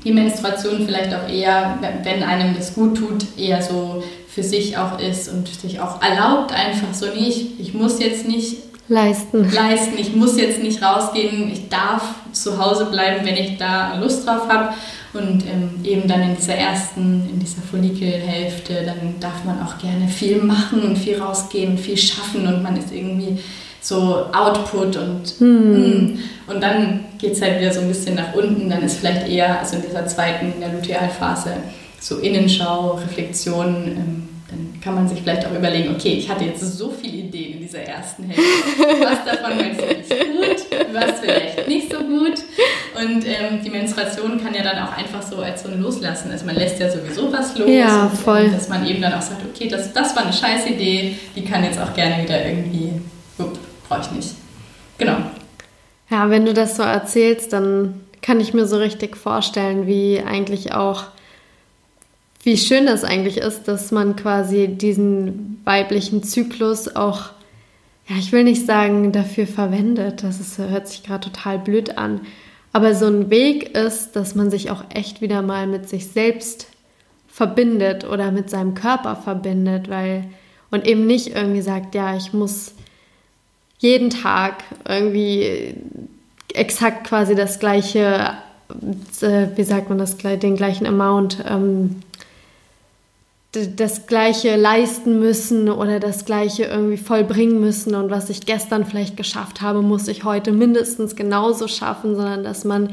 die Menstruation vielleicht auch eher, wenn einem das gut tut, eher so für sich auch ist und sich auch erlaubt, einfach so nicht, ich muss jetzt nicht leisten. leisten, ich muss jetzt nicht rausgehen, ich darf zu Hause bleiben, wenn ich da Lust drauf habe. Und ähm, eben dann in dieser ersten, in dieser Follikelhälfte, dann darf man auch gerne viel machen und viel rausgehen, viel schaffen und man ist irgendwie so Output und, hm. und dann geht es halt wieder so ein bisschen nach unten. Dann ist vielleicht eher, also in dieser zweiten, in der Lutealphase, so Innenschau, Reflexion. Ähm, dann kann man sich vielleicht auch überlegen, okay, ich hatte jetzt so viele Ideen in dieser ersten Hälfte. Was davon war jetzt gut, was vielleicht nicht so gut. Und ähm, die Menstruation kann ja dann auch einfach so als so ein Loslassen. Also man lässt ja sowieso was los. Ja, voll. dass man eben dann auch sagt, okay, das, das war eine scheiß Idee, die kann jetzt auch gerne wieder irgendwie brauche ich nicht. Genau. Ja, wenn du das so erzählst, dann kann ich mir so richtig vorstellen, wie eigentlich auch, wie schön das eigentlich ist, dass man quasi diesen weiblichen Zyklus auch, ja, ich will nicht sagen, dafür verwendet. Das ist, hört sich gerade total blöd an. Aber so ein Weg ist, dass man sich auch echt wieder mal mit sich selbst verbindet oder mit seinem Körper verbindet, weil und eben nicht irgendwie sagt, ja, ich muss jeden Tag irgendwie exakt quasi das gleiche, äh, wie sagt man das, den gleichen Amount, ähm, das gleiche leisten müssen oder das gleiche irgendwie vollbringen müssen. Und was ich gestern vielleicht geschafft habe, muss ich heute mindestens genauso schaffen, sondern dass man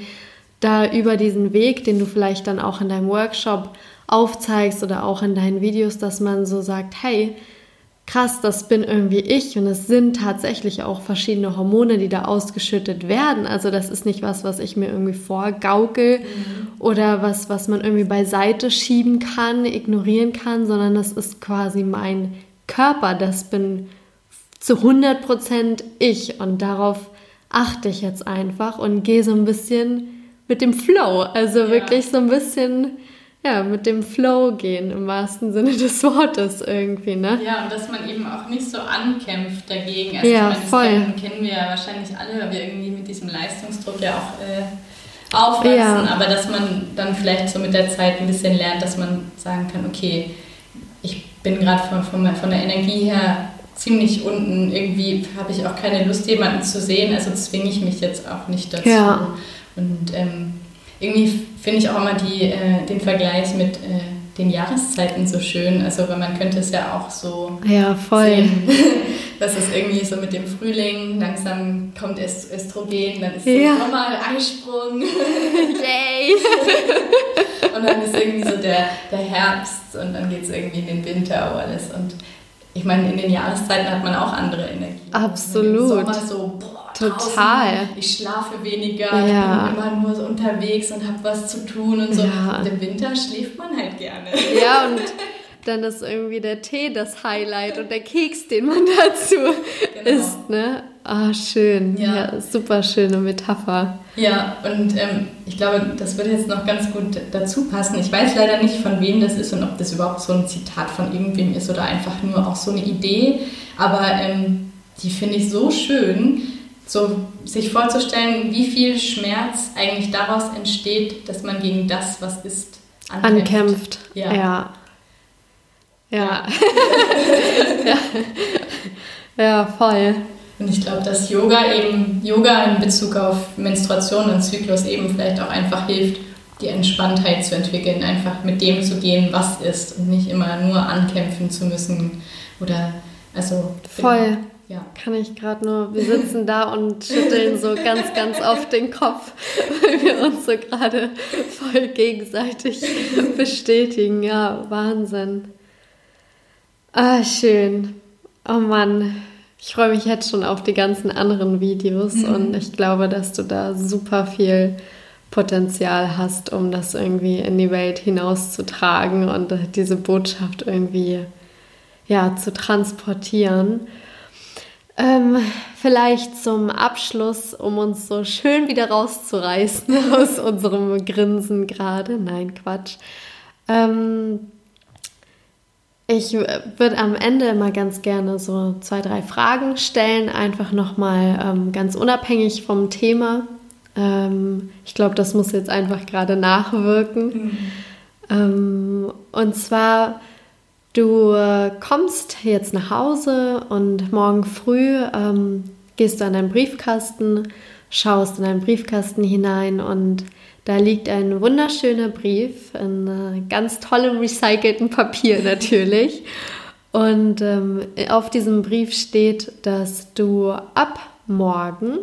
da über diesen Weg, den du vielleicht dann auch in deinem Workshop aufzeigst oder auch in deinen Videos, dass man so sagt, hey, krass, das bin irgendwie ich und es sind tatsächlich auch verschiedene Hormone, die da ausgeschüttet werden. Also das ist nicht was, was ich mir irgendwie vorgaukel mhm. oder was, was man irgendwie beiseite schieben kann, ignorieren kann, sondern das ist quasi mein Körper, das bin zu 100 Prozent ich und darauf achte ich jetzt einfach und gehe so ein bisschen mit dem Flow, also ja. wirklich so ein bisschen ja, mit dem Flow gehen im wahrsten Sinne des Wortes irgendwie, ne? Ja, und dass man eben auch nicht so ankämpft dagegen. Also ja, ich meine, voll. Kennen, kennen wir ja wahrscheinlich alle, weil wir irgendwie mit diesem Leistungsdruck ja auch äh, aufwachsen, ja. aber dass man dann vielleicht so mit der Zeit ein bisschen lernt, dass man sagen kann, okay, ich bin gerade von, von, von der Energie her ziemlich unten, irgendwie habe ich auch keine Lust, jemanden zu sehen, also zwinge ich mich jetzt auch nicht dazu. Ja. Und ähm, irgendwie finde ich auch immer die, äh, den Vergleich mit äh, den Jahreszeiten so schön. Also, weil man könnte es ja auch so ja, voll. sehen, (laughs) dass es irgendwie so mit dem Frühling langsam kommt Östrogen, dann ist so ja. nochmal Eisprung. (laughs) Yay! (laughs) und dann ist irgendwie so der, der Herbst und dann geht es irgendwie in den Winter und alles. Und ich meine, in den Jahreszeiten hat man auch andere Energie. Absolut. Im Sommer so, boah, Total. Draußen, ich schlafe weniger, ja. ich bin immer nur so unterwegs und habe was zu tun und so. Ja. Und im Winter schläft man halt gerne. Ja, (laughs) und dann ist irgendwie der Tee das Highlight und der Keks, den man (laughs) dazu genau. isst, ne? Ah, schön. Ja. ja. super schöne Metapher. Ja, und ähm, ich glaube, das würde jetzt noch ganz gut dazu passen. Ich weiß leider nicht, von wem das ist und ob das überhaupt so ein Zitat von irgendwem ist oder einfach nur auch so eine Idee. Aber ähm, die finde ich so schön, so sich vorzustellen, wie viel Schmerz eigentlich daraus entsteht, dass man gegen das, was ist, ankämpft. ankämpft. Ja. ja. Ja. (laughs) ja. ja, voll. Und ich glaube, dass Yoga eben, Yoga in Bezug auf Menstruation und Zyklus eben vielleicht auch einfach hilft, die Entspanntheit zu entwickeln, einfach mit dem zu gehen, was ist und nicht immer nur ankämpfen zu müssen oder also. Voll. Ja. Kann ich gerade nur, wir sitzen da und schütteln so ganz, ganz oft den Kopf, weil wir uns so gerade voll gegenseitig bestätigen. Ja, Wahnsinn. Ah, schön. Oh Mann, ich freue mich jetzt schon auf die ganzen anderen Videos mhm. und ich glaube, dass du da super viel Potenzial hast, um das irgendwie in die Welt hinauszutragen und diese Botschaft irgendwie ja, zu transportieren. Ähm, vielleicht zum Abschluss, um uns so schön wieder rauszureißen (laughs) aus unserem Grinsen gerade. Nein, Quatsch. Ähm, ich würde am Ende immer ganz gerne so zwei, drei Fragen stellen, einfach nochmal ähm, ganz unabhängig vom Thema. Ähm, ich glaube, das muss jetzt einfach gerade nachwirken. Mhm. Ähm, und zwar, du äh, kommst jetzt nach Hause und morgen früh ähm, gehst du an deinen Briefkasten, schaust in deinen Briefkasten hinein und da liegt ein wunderschöner Brief in äh, ganz tollem recycelten Papier (laughs) natürlich. Und ähm, auf diesem Brief steht, dass du ab morgen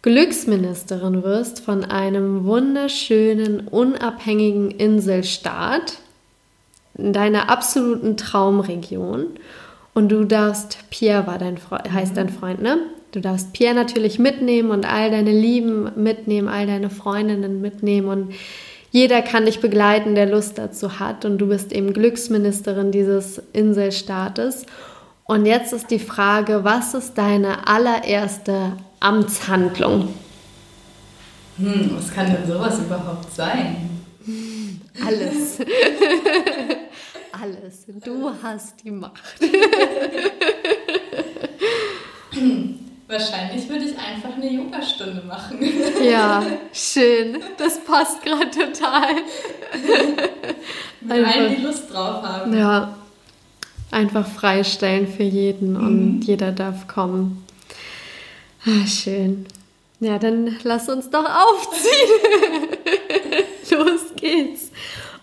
Glücksministerin wirst von einem wunderschönen, unabhängigen Inselstaat in deiner absoluten Traumregion. Und du darfst, Pierre war dein Freund, heißt dein Freund, ne? Du darfst Pierre natürlich mitnehmen und all deine Lieben mitnehmen, all deine Freundinnen mitnehmen und jeder kann dich begleiten, der Lust dazu hat und du bist eben Glücksministerin dieses Inselstaates. Und jetzt ist die Frage, was ist deine allererste Amtshandlung? Hm, was kann denn sowas überhaupt sein? Alles. (laughs) Alles. Du hast die Macht. (laughs) Wahrscheinlich würde ich einfach eine Yogastunde machen. Ja, (laughs) schön. Das passt gerade total. Wenn allen die Lust drauf haben. Ja. Einfach freistellen für jeden mhm. und jeder darf kommen. Ah, schön. Ja, dann lass uns doch aufziehen. (laughs) Los geht's.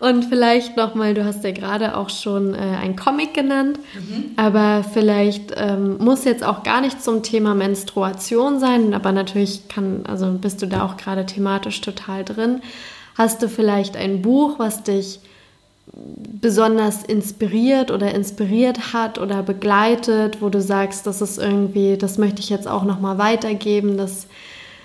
Und vielleicht nochmal, du hast ja gerade auch schon äh, ein Comic genannt, mhm. aber vielleicht ähm, muss jetzt auch gar nicht zum Thema Menstruation sein, aber natürlich kann, also bist du da auch gerade thematisch total drin. Hast du vielleicht ein Buch, was dich besonders inspiriert oder inspiriert hat oder begleitet, wo du sagst, das ist irgendwie, das möchte ich jetzt auch nochmal weitergeben, das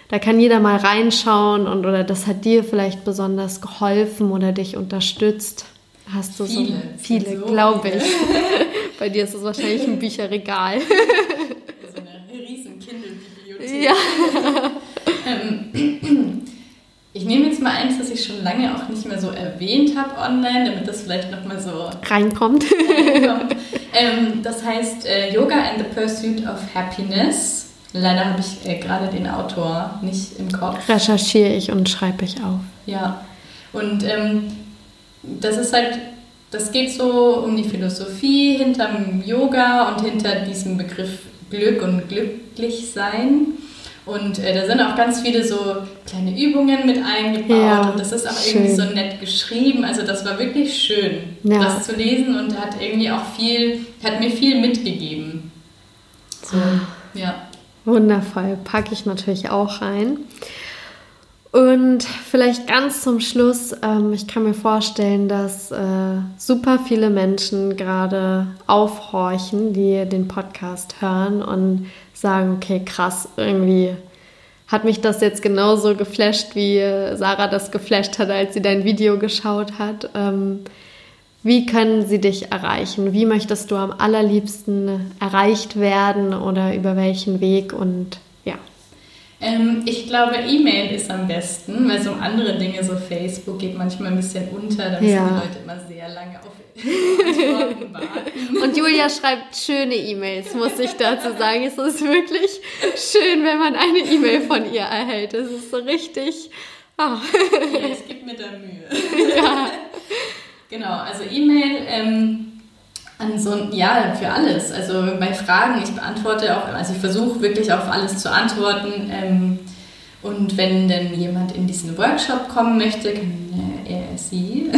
da kann jeder mal reinschauen und oder das hat dir vielleicht besonders geholfen oder dich unterstützt. Hast du viele, so viele, so glaube ich. (laughs) Bei dir ist es wahrscheinlich ein Bücherregal. so eine riesen Kindle-Bibliothek. Ja. (laughs) ähm, ich nehme jetzt mal eins, das ich schon lange auch nicht mehr so erwähnt habe online, damit das vielleicht nochmal so reinkommt. reinkommt. Ähm, das heißt äh, Yoga and the Pursuit of Happiness Leider habe ich äh, gerade den Autor nicht im Kopf. Recherchiere ich und schreibe ich auf. Ja, und ähm, das ist halt, das geht so um die Philosophie hinterm Yoga und hinter diesem Begriff Glück und Glücklichsein. Und äh, da sind auch ganz viele so kleine Übungen mit eingebaut ja, und das ist auch schön. irgendwie so nett geschrieben. Also das war wirklich schön, ja. das zu lesen und hat irgendwie auch viel, hat mir viel mitgegeben. So, ah. ja. Wundervoll, packe ich natürlich auch rein. Und vielleicht ganz zum Schluss, ähm, ich kann mir vorstellen, dass äh, super viele Menschen gerade aufhorchen, die den Podcast hören und sagen, okay, krass, irgendwie hat mich das jetzt genauso geflasht, wie Sarah das geflasht hat, als sie dein Video geschaut hat. Ähm, wie können sie dich erreichen? Wie möchtest du am allerliebsten erreicht werden oder über welchen Weg und ja? Ähm, ich glaube, E-Mail ist am besten, weil so andere Dinge, so Facebook geht manchmal ein bisschen unter, da müssen ja. die Leute immer sehr lange auf Antworten warten. Und Julia schreibt schöne E-Mails, muss ich dazu sagen. Es ist wirklich schön, wenn man eine E-Mail von ihr erhält. Es ist so richtig. Oh. Ja, es gibt mir da Mühe. Ja. Genau, also E-Mail ähm, an so ja für alles. Also bei Fragen, ich beantworte auch, also ich versuche wirklich auf alles zu antworten. Ähm, und wenn denn jemand in diesen Workshop kommen möchte, kann er, sie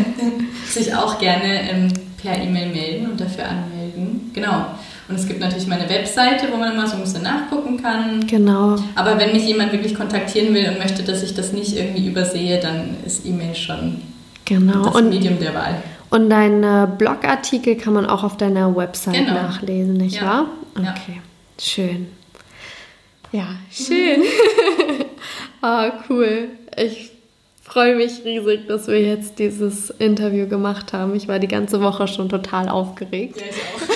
(laughs) sich auch gerne ähm, per E-Mail melden und dafür anmelden. Genau. Und es gibt natürlich meine Webseite, wo man immer so ein bisschen nachgucken kann. Genau. Aber wenn mich jemand wirklich kontaktieren will und möchte, dass ich das nicht irgendwie übersehe, dann ist E-Mail schon genau. das und, Medium der Wahl. Und deine Blogartikel kann man auch auf deiner Website genau. nachlesen, nicht ja. wahr? Okay, ja. schön. Ja, schön. (laughs) ah, cool. Ich freue mich riesig, dass wir jetzt dieses Interview gemacht haben. Ich war die ganze Woche schon total aufgeregt. Ja, ich auch.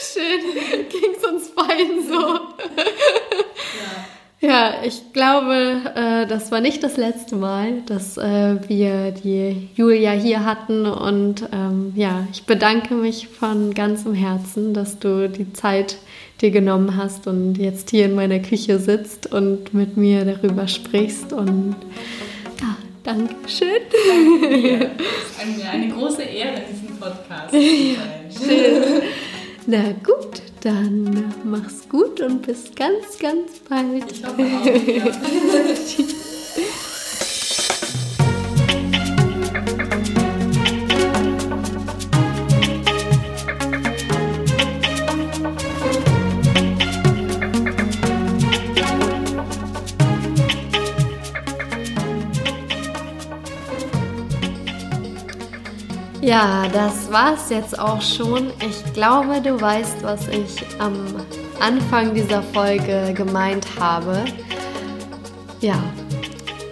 (laughs) schön. Ging es uns beiden so. ja. (laughs) Ja, ich glaube, äh, das war nicht das letzte Mal, dass äh, wir die Julia hier hatten. Und ähm, ja, ich bedanke mich von ganzem Herzen, dass du die Zeit dir genommen hast und jetzt hier in meiner Küche sitzt und mit mir darüber sprichst. Und ja, danke schön. Danke ist eine große Ehre, in diesem Podcast (laughs) zu sein. schön. Na gut. Dann mach's gut und bis ganz, ganz bald. Ich hoffe auch. Ja. (laughs) Ja, das war's jetzt auch schon. Ich glaube, du weißt, was ich am Anfang dieser Folge gemeint habe. Ja,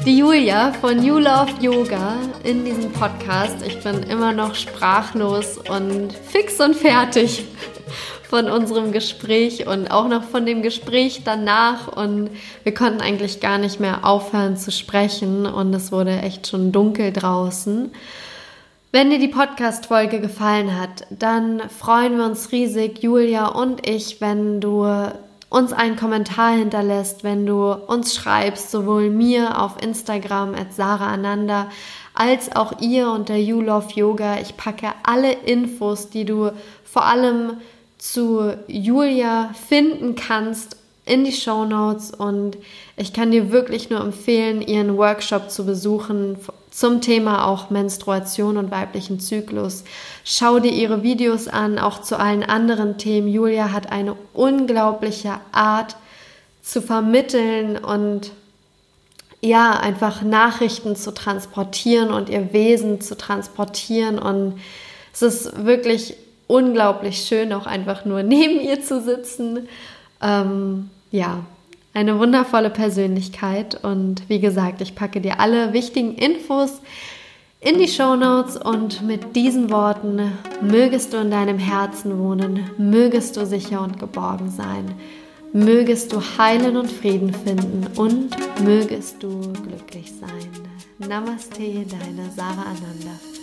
die Julia von New Love Yoga in diesem Podcast. Ich bin immer noch sprachlos und fix und fertig (laughs) von unserem Gespräch und auch noch von dem Gespräch danach. Und wir konnten eigentlich gar nicht mehr aufhören zu sprechen und es wurde echt schon dunkel draußen. Wenn dir die Podcast-Folge gefallen hat, dann freuen wir uns riesig, Julia und ich, wenn du uns einen Kommentar hinterlässt, wenn du uns schreibst, sowohl mir auf Instagram at Sarah Ananda als auch ihr unter You Love Yoga. Ich packe alle Infos, die du vor allem zu Julia finden kannst, in die Show Notes und ich kann dir wirklich nur empfehlen, ihren Workshop zu besuchen zum Thema auch Menstruation und weiblichen Zyklus. Schau dir ihre Videos an, auch zu allen anderen Themen. Julia hat eine unglaubliche Art zu vermitteln und ja, einfach Nachrichten zu transportieren und ihr Wesen zu transportieren und es ist wirklich unglaublich schön, auch einfach nur (laughs) neben ihr zu sitzen. Ähm, ja, eine wundervolle Persönlichkeit und wie gesagt, ich packe dir alle wichtigen Infos in die Show Notes und mit diesen Worten mögest du in deinem Herzen wohnen, mögest du sicher und geborgen sein, mögest du heilen und Frieden finden und mögest du glücklich sein. Namaste, deine Sarah Ananda.